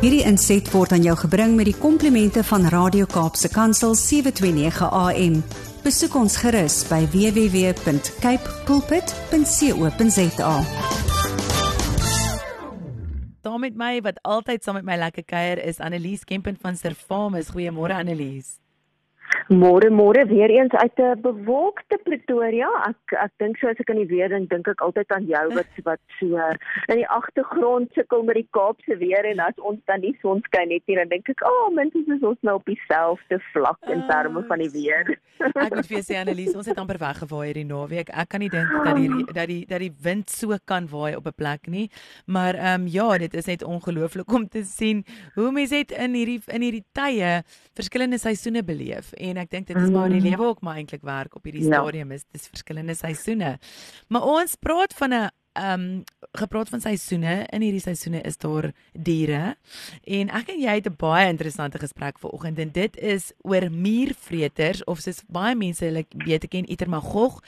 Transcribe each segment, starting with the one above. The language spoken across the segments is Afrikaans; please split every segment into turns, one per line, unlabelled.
Hierdie inset word aan jou gebring met die komplimente van Radio Kaapse Kansel 729 AM. Besoek ons gerus by www.cape pulpit.co.za.
Daar met my wat altyd saam met my lekker kuier is Annelies Kempen van Servamus. Goeiemôre Annelies.
Môre môre weer eens uit 'n bewolkte Pretoria. Ek ek dink so as ek aan die weer dink, dink ek altyd aan jou wat wat so in die agtergrond sukkel met die Kaapse weer en as ons dan nie son skyn net nie, dan dink ek, "Ag, oh, mens is ons nou op dieselfde vlak in terme van die weer."
ek moet vir jou sê Annelies, ons het amper weggewaai hierdie naweek. Ek kan nie dink dat die dat die dat die wind so kan waai op 'n plek nie. Maar ehm um, ja, dit is net ongelooflik om te sien hoe mense het in hierdie in hierdie tye verskillende seisoene beleef en ek dink dit is waar die mm. lewe ook maar eintlik werk op hierdie ja. stadium is dis verskillende seisoene. Maar ons praat van 'n ehm um, gepraat van seisoene. In hierdie seisoene is daar diere. En ek en jy het 'n baie interessante gesprek vanoggend en dit is oor muurvreters of soos baie mense hulle weet ken Itermagog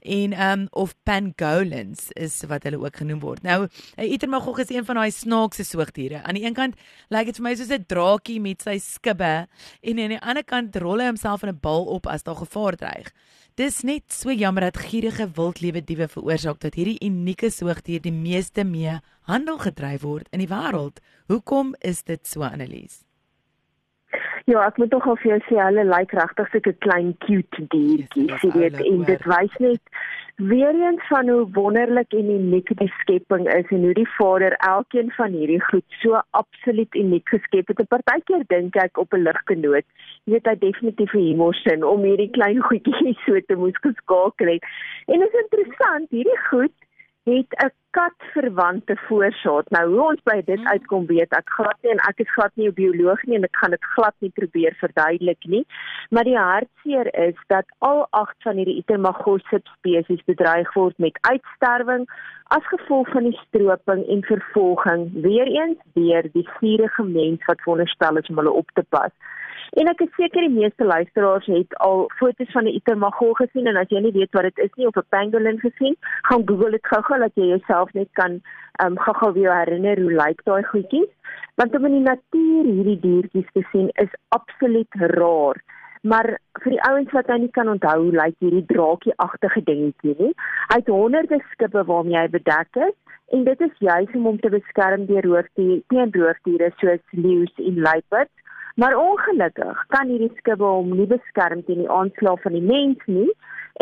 en ehm um, of pangolins is wat hulle ook genoem word. Nou, 'n Itermagog is een van daai snaakse soogdiere. Aan die een kant lyk dit vir my soos 'n draakie met sy skibbe en aan die ander kant rol hy homself in 'n bal op as daar gevaar dreig. Dis net so jammer dat gierige wildlewe diewe veroorsaak dat hierdie unieke soogdier die meeste mee handel gedryf word in die wêreld. Hoekom is dit so Annelies?
Ja, ek moet tog al vir jou sê hulle lyk regtig so 'n klein cute diertjie, sê dit en dit wys net weer eens van hoe wonderlik en uniek die skepping is en hoe die Vader elkeen van hierdie goed so absoluut uniek geskep het. 'n Partykeer dink ek op 'n ligkenoot, jy weet hy definitief 'n humorsin om hierdie klein goedjies so te moes geskakel het. En dit is interessant, hierdie goed het 'n katverwante voorsaat. Nou hoe ons by dit hmm. uitkom weet ek glad nie en ek is glad nie 'n bioloog nie en ek gaan dit glad nie probeer verduidelik nie. Maar die hartseer is dat al 8 van hierdie Itermagos subspesies bedreig word met uitsterwing as gevolg van die stroping en vervolging weer eens deur die vurige mens wat veronderstel is om hulle op te pas. En ek is seker die meeste luisteraars het al foto's van 'n itermagol gesien en as jy nie weet wat dit is nie of 'n pangolin gesien, gaan Google dit gou-gou dat jy jouself net kan ehm um, gou-gou weer herinner hoe lyk daai goedjies. Want om in die natuur hierdie diertjies te sien is absoluut raar. Maar vir die ouens wat nou nie kan onthou hoe lyk hierdie draakie-agtige dingetjie nie. Hy het honderde skippe waarmee hy bedek is en dit is juis om hom te beskerm deur roofdiere, teen roofdiere soos leeu's en luiperds. Maar ongelukkig kan hierdie skibbe hom nie beskerm teen die aanslag van die mens nie.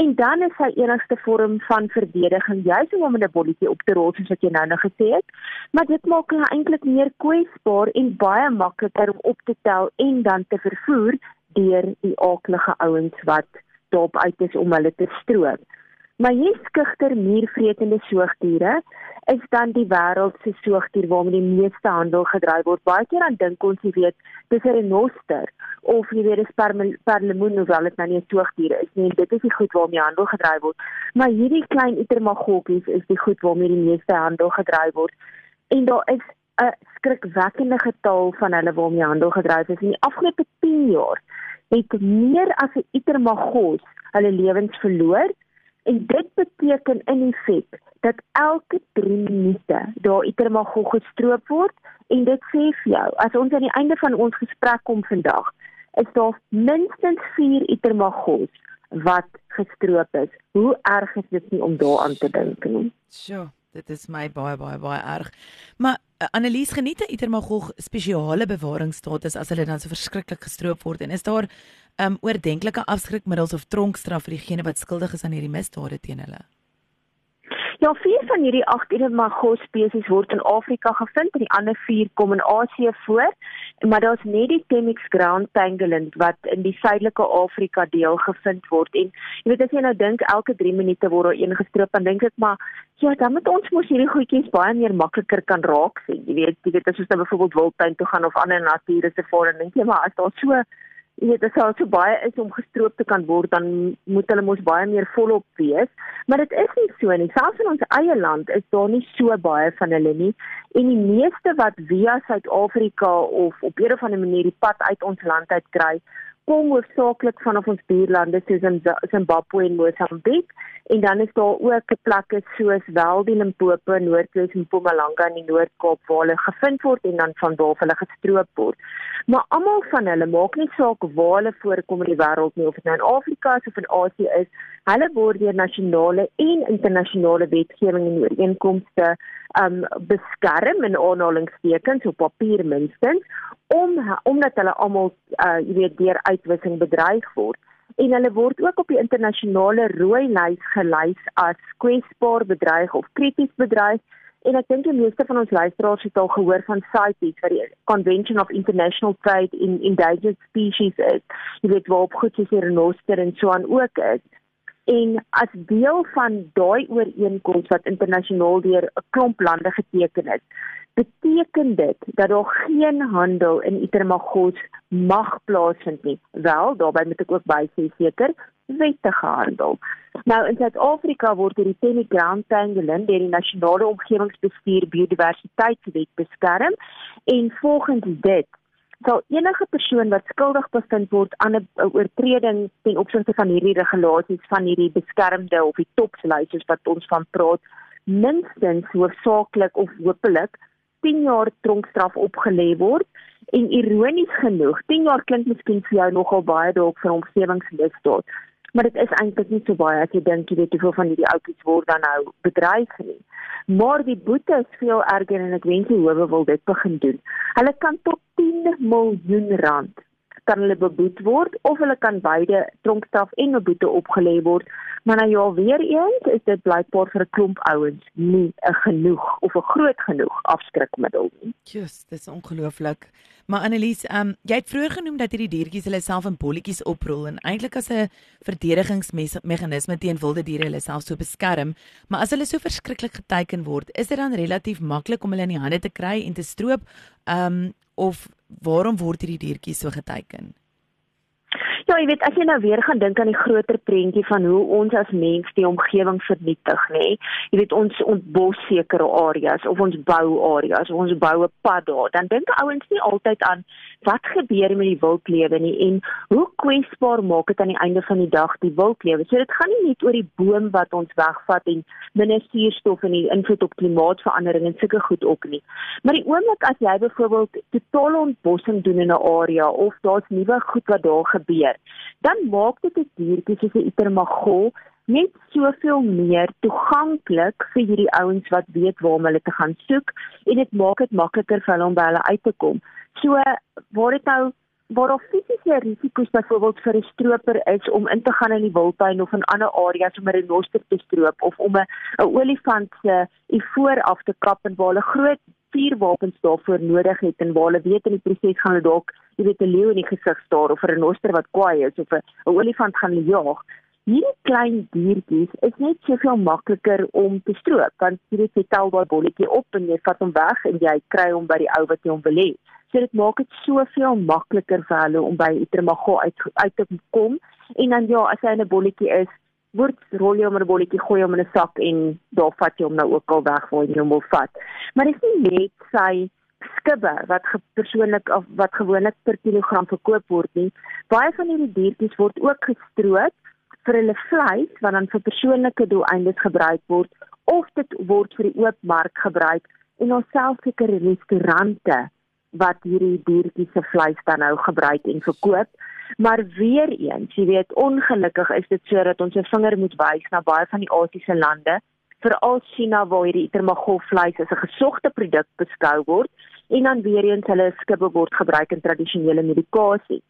En dan is sy enigste vorm van verdediging juis om hom in 'n bolletjie op te rol soos wat jy nou nog gesê het. Maar dit maak hom eintlik meer kwesbaar en baie makliker om op te tel en dan te vervoer deur die aaklige ouens wat daarop uit is om hulle te stroop. Maar hier skugter muurvretende soogdiere is dan die wêreld se soogdier waarmee die meeste handel gedryf word. Baie keer dan dink ons jy weet, dis 'n renoster of jy weet 'n perlemoen hoewel dit nou nie 'n soogdier is nie. Dit is die goed waarmee handel gedryf word. Maar hierdie klein itermagoggies is die goed waarmee die meeste handel gedryf word. En daar is 'n skrikwekkende getal van hulle waarmee handel gedryf is in die afgelope 10 jaar. Het meer as 'n itermagos hulle lewens verloor En dit beteken in feite dat elke 3 minute daar itermagog gestroop word en dit sê vir jou as ons aan die einde van ons gesprek kom vandag is daar minstens 4 itermagos wat gestroop is. Hoe erg is dit nie om daaraan te dink nie?
Sjoe, dit is my baie baie baie erg. Maar uh, Annelies geniet 'n itermagog spesiale bewaringsstatus as hulle dan so verskriklik gestroop word en is daar um oordentlike afskrikmiddels of tronkstraf vir diegene wat skuldig is aan hierdie misdade teen hulle?
Ja, vier van hierdie agt Ilemagos spesies word in Afrika gevind en die ander vier kom in Asië voor. Maar daar's net die Temix ground pangolin wat in die suidelike Afrika deel gevind word. En jy weet as jy nou dink elke 3 minute word daar een gestroop, dan dink ek maar ja, dan moet ons mos hierdie goedjies baie meer makliker kan raak sien. Jy weet, jy weet as ons nou byvoorbeeld wildtuin toe gaan of ander natuurreservate, dan dink jy maar as daar so jy weet as al so baie is om gestroop te kan word dan moet hulle mos baie meer volop wees. Maar dit is nie so nie. Selfs in ons eie land is daar nie so baie van hulle nie. En die meeste wat via Suid-Afrika of op 'n of ander manier die pad uit ons land uit kry kom hoofsaaklik vanaf ons buurlande soos Zimbabwe en Mosambiek en dan is daar ook plekke soos Weldi Limpopo, Noordwes en Mpumalanga in die Noord-Kaap waar hulle gevind word en dan van waar hulle gestroop word. Maar almal van hulle maak nie saak waar hulle voorkom in die wêreld nie of dit nou in Afrika is of in Asië is, hulle word deur nasionale en internasionale wetgewing en ooreenkomste um beskerm in aanhalingstekens op papier minstens om omdat hulle almal uh jy weet deur uitwissing bedreig word. En hulle word ook op die internasionale rooi lys gelys as kwesbaar bedreig of krities bedreig. En ek dink die meeste van ons luisteraars het al gehoor van CITES wat die Convention of International Trade in Endangered Species is jy weet waarop goed soos die renoster en so aan ook is en as deel van daai ooreenkoms wat internasionaal deur 'n klomp lande geteken is beteken dit dat daar geen handel in Itermagos mag plaasvind nie. Wel, daarbey moet ek ook bysê seker wettige handel. Nou in Suid-Afrika word hierdie Temi Grand Pangolin deur die Nasionale Omgewingsbestuur Biodiversiteitswet beskerm en volgens dit sal enige persoon wat skuldig bevind word aan 'n oortreding ten opsigte van hierdie regulasies van hierdie beskermde of die topslys wat ons van praat minstens hoofsaaklik of hopelik 10 jaar tronkstraf opgelê word. En ironies genoeg 10 jaar klink miskien vir jou nogal baie dalk vir omgewingsmisdaad maar dit is eintlik nie so baie as jy dink jy weet hoeveel van hierdie ouppies word dan nou bedreig nie. Maar die boete is veel erger en ek wens die howe wil dit begin doen. Hulle kan tot 10 miljoen rand kan hulle beboet word of hulle kan beide tronkstraf en 'n boete opgelê word Maar nou ja, weer eens is dit blykbaar vir 'n klomp ouens nie 'n genoeg of 'n groot genoeg afskrikmiddel nie.
Just, dis ongelooflik. Maar Annelies, um, jy het vroeër genoem dat hierdie diertjies hulle self in bolletjies oprol en eintlik as 'n verdedigingsmeganisme teen wilde diere hulle self so beskerm, maar as hulle so verskriklik geteken word, is dit dan relatief maklik om hulle in die hande te kry en te stroop, um of waarom word hierdie diertjies so geteken?
Ja, jy weet as jy nou weer gaan dink aan die groter prentjie van hoe ons as mens die omgewing vernietig, nê. Jy weet ons ontbos sekere areas of ons bou areas, of ons bou 'n pad daar, dan dink ouens nie altyd aan wat gebeur met die wildlewe nie en hoe kwesbaar maak dit aan die einde van die dag die wildlewe. So dit gaan nie net oor die boom wat ons wegvat en minder suurstof en die invloed op klimaatsverandering en sulke goed op nie. Maar die oomblik as jy byvoorbeeld totale ontbossing doen in 'n area of daar's nuwe goed wat daar gebeur dan maak dit 'n diertjie soos 'n itermagol net soveel meer toeganklik vir hierdie ouens wat weet waar om hulle te gaan soek en dit maak dit makliker vir hulle om by hulle uit te kom. So waar dit nou waar of fisiese risiko's byvoorbeeld vir 'n stroper is om in te gaan in die wildtuin of in ander areas om 'n renoster te stroop of om 'n 'n olifant se ivoor af te kap en waar hulle groot vuurwapens daarvoor nodig het en waar hulle weet in die proses gaan hulle dalk jy weet 'n leeu in die gesig staar of 'n renoster wat kwaai is of 'n olifant gaan jaag. Hierdie klein diertjies is net soveel makliker om te stroop want jy weet jy tel daai bolletjie op en jy vat hom weg en jy kry hom by die ou wat jy hom wil hê. So dit maak dit soveel makliker vir hulle om by Itremago uit uit te kom en dan ja, as hy 'n bolletjie is, word rol jy hom in 'n bolletjie, gooi hom in 'n sak en daar vat jy hom nou ook al weg waar jy hom wil vat. Maar dit is nie net sy skibbe wat persoonlik of wat gewoonlik per kilogram verkoop word nie. Baie van hierdie diertjies word ook gestroop vir hulle vleis wat dan vir persoonlike doeleindes gebruik word of dit word vir die oop mark gebruik en ons self sekere restaurante wat hierdie diertjies se vleis dan nou gebruik en verkoop. Maar weer eens, jy weet, ongelukkig is dit sodat ons 'n vinger moet wys na baie van die Asiëse lande veral China waar hierdie itermagol vleis as 'n gesogte produk beskou word en dan weer eens hulle skibbe word gebruik in tradisionele medikasie.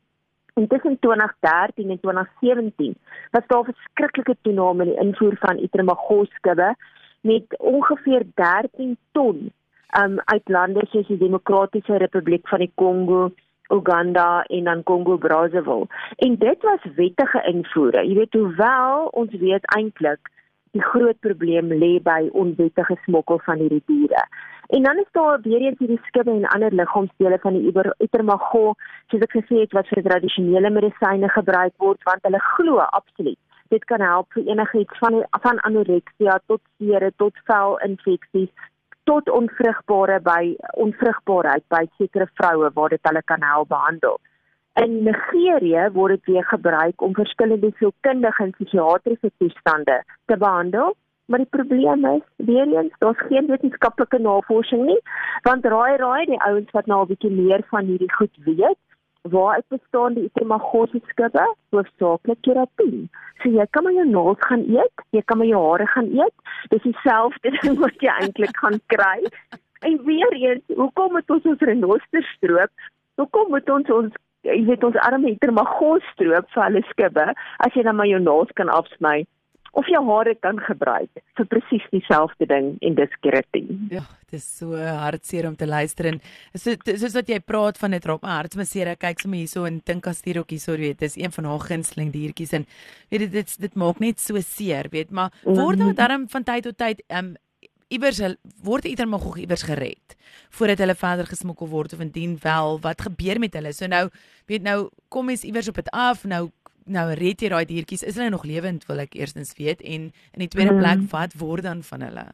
En tussen 2013 en 2017 was daar 'n verskriklike toename in die invoer van itermagol skibbe met ongeveer 13 ton um, uit lande soos die Demokratiese Republiek van die Kongo Uganda en dan Kongo Brazzaville. En dit was wettige invoere. Jy weet hoewel ons weet eintlik die groot probleem lê by onwettige smokkel van hierdie diere. En dan is daar weer eens hierdie skibbe en ander liggaamsdele van die Itermago, soos ek gesê het wat vir tradisionele medisyne gebruik word want hulle glo absoluut dit kan help vir enigiets van van anoreksia tot seere tot velinfeksies tot onvrugbare by onvrugbaarheid by sekere vroue waar dit hulle kan help behandel. In Nigerië word dit weer gebruik om verskillende sielkundige en psigiatriese toestande te behandel. Maar die probleem is, weer eens, daar's geen wetenskaplike navorsing nie, want raai raai die ouens wat nou 'n bietjie meer van hierdie goed weet, waar uit bestaan die itemagose skubbe, hoofsaaklik keratin. So jy kan maar jou naels gaan eet, jy kan maar jou hare gaan eet. Dis dieselfde ding wat jy eintlik gaan kry. En weer eens, hoekom moet ons ons renoster stroop? Hoekom moet ons ons jy weet ons arme itemagose stroop vir hulle skubbe as jy dan maar jou naels kan afsny? Of jou hare kan gebruik vir presies dieselfde ding en dis keratin.
Ja, dit is so hartseer om te luister en so soos wat jy praat van dit raak my hart seer. Ek kyk sommer hierso en dink as dit ook hierso weet, dis een van haar gunsteling diertjies en weet dit dit dit maak net so seer, weet, maar word daar darm van tyd tot tyd um iewers word ieder mag gou iewers gered voordat hulle verder gesmokkel word of indien wel wat gebeur met hulle so nou weet nou kom mens iewers op dit af nou nou red jy daai diertjies is hulle nog lewend wil ek eerstens weet en in die tweede plek mm. wat word dan van hulle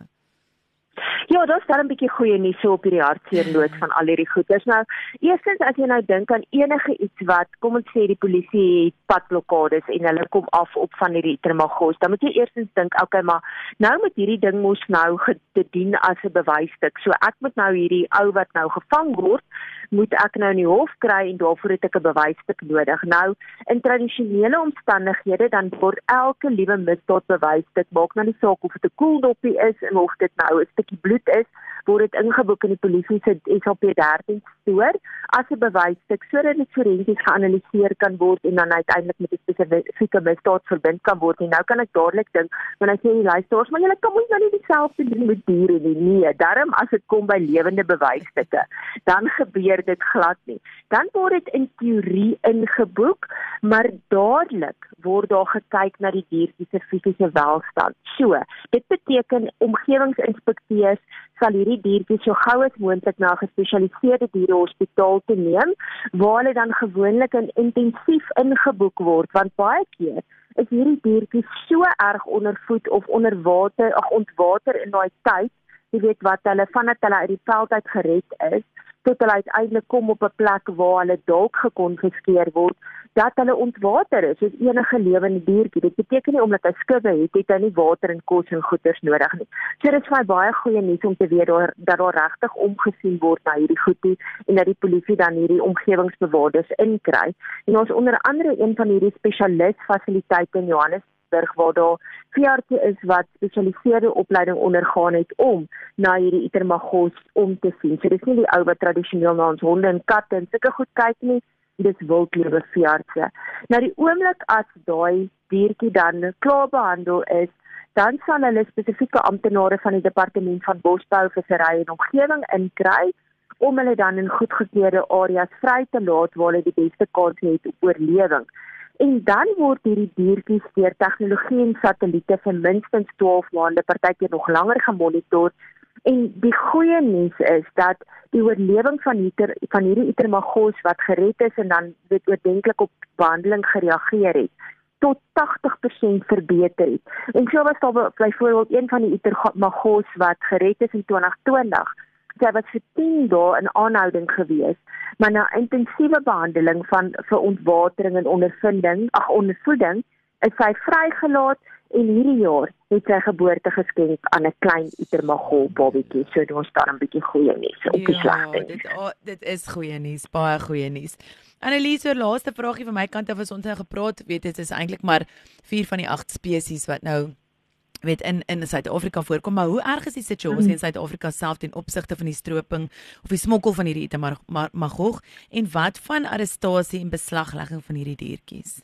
Ja, dit is dan 'n bietjie goeie nuus so op hierdie hartseer noot van al hierdie goed. Dis nou eerstens as jy nou dink aan enige iets wat kom ons sê die polisie het padblokkades en hulle kom af op van hierdie termagos, dan moet jy eerstens dink, okay, maar nou moet hierdie ding mos nou gedien as 'n bewysstuk. So ek moet nou hierdie ou wat nou gevang word moet ek nou in die hof kry en daarvoor het ek 'n bewysstuk nodig. Nou in tradisionele omstandighede dan word elke liewe misdaad bewysstuk maak nou nie saak of dit 'n koeldoppie is en of dit nou 'n stukkie bloed is word dit ingeboek in die polisie se SAP13 stoor as 'n bewysstuk sodat dit forensies geanaliseer kan word en dan uiteindelik met 'n spesifieke misdaad verbind kan word. En nou kan ek dadelik dink wanneer ek sê die luisteraars, maar julle kan mos nou nie dieselfde doen met diere nie. Nee, daarom as dit kom by lewende bewysstukke, dan gebeur dit glad nie. Dan word dit in teorie ingeboek, maar dadelik word daar gekyk na die diertjie se fisiese welstand. So, dit beteken omgewingsinspekteurs sal hierdie diertjies so gou as moontlik na 'n gespesialiseerde dierehospitaal toe neem waar hulle dan gewoonlik in intensief ingeboek word want baie keer is hierdie diertjies so erg ondervoed of onder water ag ontwater in daai tyd jy weet wat hulle vandat hulle uit die veld uit gered is tot hulle uiteindelik kom op 'n plek waar hulle dalk gekonfiskeer word dat hulle ontwater is soos enige lewende diertjie. Dit beteken nie omdat hy skubbe het, het hy nie water en kos en goeders nodig nie. So dit is vir my baie goeie nuus om te weet daar dat daar regtig omgesien word na hierdie goedie en dat die polisie dan hierdie omgewingsbewaarders inkry. En ons onder andere een van hierdie spesialis fasiliteite in Johannes Johannesburg waar daar veeartse is wat spesialiseerde opleiding ondergaan het om na hierdie itermagos om te sien. So dis nie die ou wat tradisioneel na ons honde en katte en sulke goed kyk nie, dis wildlewe veeartse. Nou die oomblik as daai diertjie dan klaar behandel is, dan sal hulle spesifieke amptenare van die departement van bosbou, visserry en omgewing inkry om hulle dan in goedgekeurde areas vry te laat waar hulle die beste kans het op oorlewing en dan word hierdie diertjies deur tegnologie en satelliete vir minstens 12 maande partykeer nog langer gemonitor en die goeie nuus is dat die oorlewing van hierdie van hierdie itermagos wat gered is en dan weet oordenklik op behandeling gereageer het tot 80% verbeter het. En so was daar byvoorbeeld een van die itermagos wat gered is in 2020 sy was vir 10 dae in aanhouding gewees, maar na intensiewe behandeling van vir ontwatering en ondervinding, ag ondervoeding, is sy vrygelaat en hierdie jaar het sy geboorte geskenk aan 'n klein itermagol babatjie. So ons staan 'n bietjie goeie nuus op die slagting.
Ja, dit oh, dit is goeie nuus, baie goeie nuus. Anneliese, laaste vraagie van my kant af is ons het gepraat, weet dit is eintlik maar 4 van die 8 spesies wat nou weet in in Suid-Afrika voorkom, maar hoe erg is die situasie in Suid-Afrika self ten opsigte van die stroping of die smokkel van hierdie itemagog en wat van arrestasie en beslaglegging van hierdie diertjies?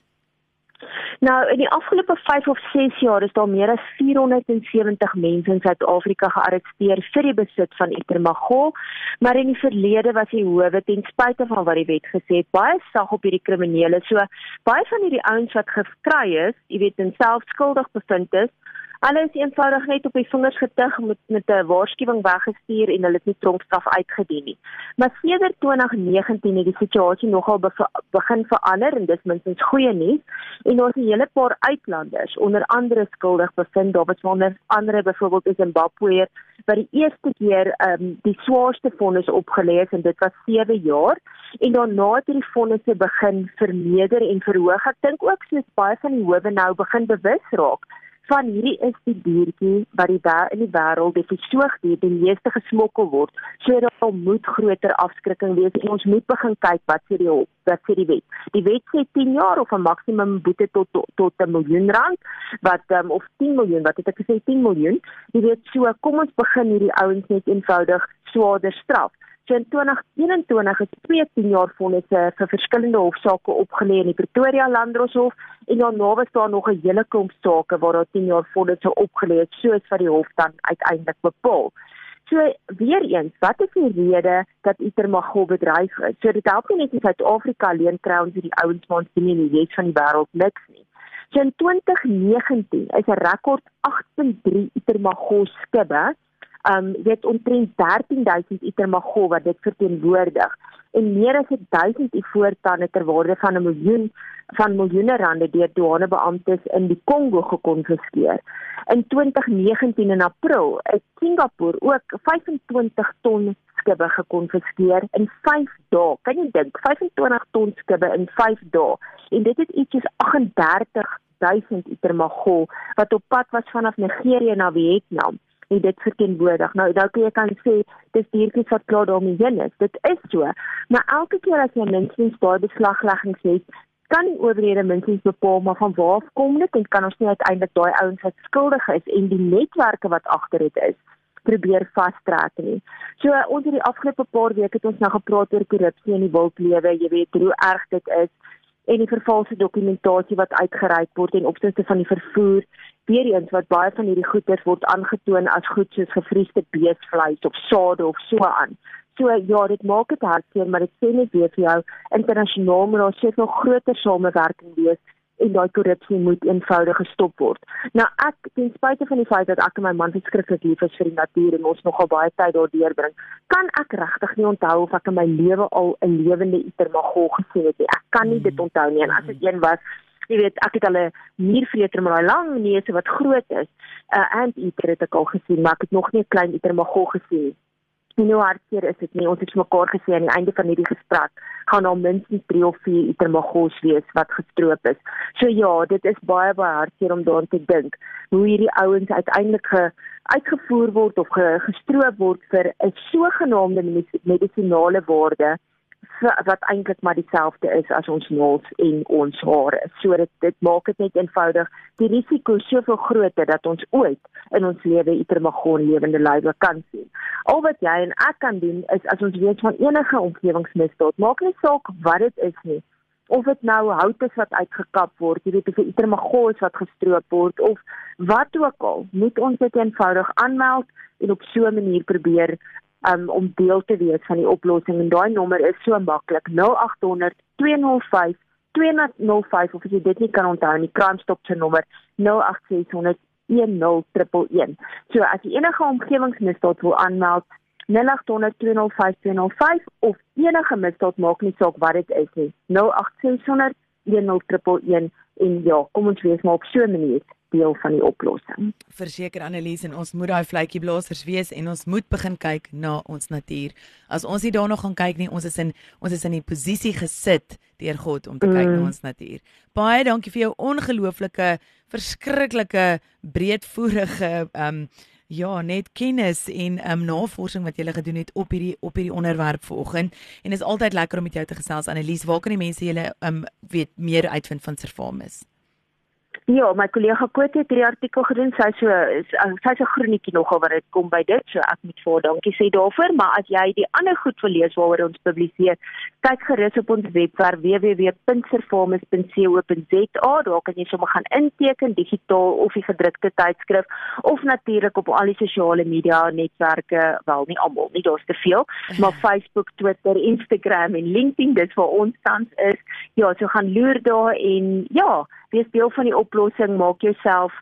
Nou, in die afgelope 5 of 6 jaar is daar meer as 470 mense in Suid-Afrika gearresteer vir die besit van itemagog, maar in die verlede was die howe ten spyte van wat die wet gesê het, baie sag op hierdie kriminele. So, baie van hierdie ouens wat gekry is, jy weet, en self skuldig bevind is, Hulle is eenvoudig net op die vingers getig met met 'n waarskuwing weggestuur en hulle het nie tronkstraf uitgedien nie. Maar sedert 2019 het die situasie nogal be begin verander en dis minstens goeie nuus. En ons het 'n hele paar uitlanders onder andere skuldig bevind, daar was onder andere byvoorbeeld in Zimbabwe wat die eerste keer um, die swaarste vonnis opgelê is en dit was 7 jaar en daarna het hierdie fondse begin vermeerder en verhoog. Ek dink ook soos baie van die howe nou begin bewus raak van hierdie is die diertjie wat die in die wêreld die versoogdier die meeste gesmokkel word. So daar moet groter afskrikking wees en ons moet begin kyk wat sê die wat sê die wet. Die wet sê 10 jaar of 'n maksimum boete tot tot, tot 'n miljoen rand wat um, of 10 miljoen wat het ek gesê 10 miljoen. Jy weet so kom ons begin hierdie ouens net eenvoudig swaarder straf. So in 2021 is twee 10 jaar vonisse vir verskillende hofsaake opgelê in die Pretoria Landdroshof en daarna was daar nog 'n hele klomp sake waar daar 10 jaar vonnisse opgelê het soos wat die hof dan uiteindelik bepaal. So weer eens, wat is die rede dat Itermagol bedryf is? So dit help nie net in Suid-Afrika alleen kry ons hierdie ouens maar ons sien in die res van die wêreld niks nie. So in 2019 is 'n rekord 8.3 Itermagol skibbe um weet omtrent 13000 itermagol wat dit verteenwoordig en meer as 1000 ivoortande ter waarde van 'n miljoen van miljoene rande deur douanebeamptes in die Kongo gekonfiskeer. In 2019 in April het Singapore ook 25 ton skibbe gekonfiskeer in 5 dae. Kan jy dink 25 ton skibbe in 5 dae? En dit het iets soos 38000 itermagol wat op pad was vanaf Nigerië na Vietnam en dit verteenwoordig. Nou dalk jy kan sê dis diertjies wat klaar daarmee heen is. Dit is so. Maar elke keer as jy minstens baie beslagleggings het, kan die owerhede minstens bepaal maar van waar kom dit en kan ons nie uiteindelik daai ouens wat skuldig is en die netwerke wat agter dit is probeer vastrek nie. So ons het die afgelope paar weke het ons nou gepraat oor korrupsie in die wildlewe, jy weet hoe erg dit is en die vervalse dokumentasie wat uitgereik word en opsigte van die vervoer weer eens wat baie van hierdie goeder word aangetoon as goed soos gevriesde beesvleis of sade of so aan. So ja, dit maak dit hartseer, maar dit sê net weer vir jou internasionaal moet daar seker nog groter samewerking wees en daai korrupsie moet eenvoudig gestop word. Nou ek ten spyte van die feit dat ek en my man verskriklik lief is vir die natuur en ons nogal baie tyd daar deurbring, kan ek regtig nie onthou of ek in my lewe al 'n lewende itermagol gesien het nie. Ek kan nie dit hmm. onthou nie en as dit een was Jy weet, ek het al 'n muurvreter met daai lang neuse wat groot is. 'n uh, Anteater het ek al gesien, maar ek het nog nie 'n klein itermagol gesien nie nie hoe hartseer is dit nie. Ons het mekaar gesê aan die einde van hierdie gesprek gaan daar minstens 3 of 4 itermagos wees wat gestroop is. So ja, dit is baie baie hartseer om daaraan te dink hoe hierdie ouens uiteindelik ge uitgevoer word of ge, gestroop word vir 'n sogenaamde medisinale waarde wat eintlik maar dieselfde is as ons naels en ons hare. So dit dit maak dit net eenvoudig die risiko soveel groter dat ons ooit in ons lewe itermagon lewende lywe kan sien. Al wat jy en ek kan doen is as ons weet van enige omgewingsmisdaad, maak nie saak wat dit is nie. Of dit nou hout is wat uitgekap word, jy weet of 'n itermagon is wat gestroop word of wat ook al, moet ons dit eenvoudig aanmeld en op so 'n manier probeer um, om deel te wees van die oplossing. En daai nommer is so maklik 0800 205 205 of as jy dit nie kan onthou nie crime stop se nommer 08600 10111 so as jy enige omgewingsmisdaad wil aanmeld 0800 205 205 of enige misdaad maak nie saak wat dit is nie 08600 10111 en ja kom ons wees maar op so 'n manier deel van die oplossing.
Verseker Annelies en ons moet daai vletjie blaasers wees en ons moet begin kyk na ons natuur. As ons nie daarna gaan kyk nie, ons is in ons is in die posisie gesit deur God om te mm. kyk na mm. ons natuur. Baie dankie vir jou ongelooflike verskriklike breedvoerige ehm um, ja, net kennis en um, navorsing wat jy gele gedoen het op hierdie op hierdie onderwerp vanoggend en is altyd lekker om met jou te gesels Annelies. Waar kan die mense julle um, weet meer uitvind van Servamus?
Ja, my kollega Kote het hierdie artikel gedoen. Sy so sy's 'n groenetjie nogal wat dit kom by dit. So ek moet vir dankie sê daarvoor, maar as jy die ander goed wil lees waaroor ons publiseer, kyk gerus op ons webwerf www.servamus.co.za. Daar kan jy sommer gaan inteken digitaal of die gedrukte tydskrif of natuurlik op al die sosiale media netwerke, wel nie almal nie, daar's te veel, maar Facebook, Twitter, Instagram en LinkedIn, dis waar ons tans is. Ja, so gaan loer daar en ja, wees deel van die oplossing, maak jouself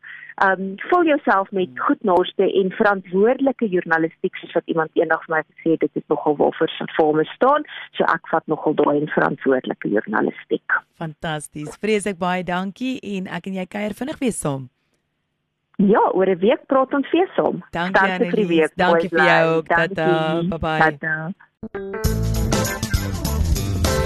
um, vul jouself met hmm. goed naaste en verantwoordelike journalistiek soos wat iemand eendag vir my gesê het dit is nogal waarvoor se forme staan so ek vat nogal daai verantwoordelike journalistiek.
Fantasties. Vreeslik baie dankie en ek en jy kuier vinnig weer saam.
Ja, oor 'n week praat ons weer saam.
Dankie vir die week. Dankie vir jou. Tata. Bye bye. Tata.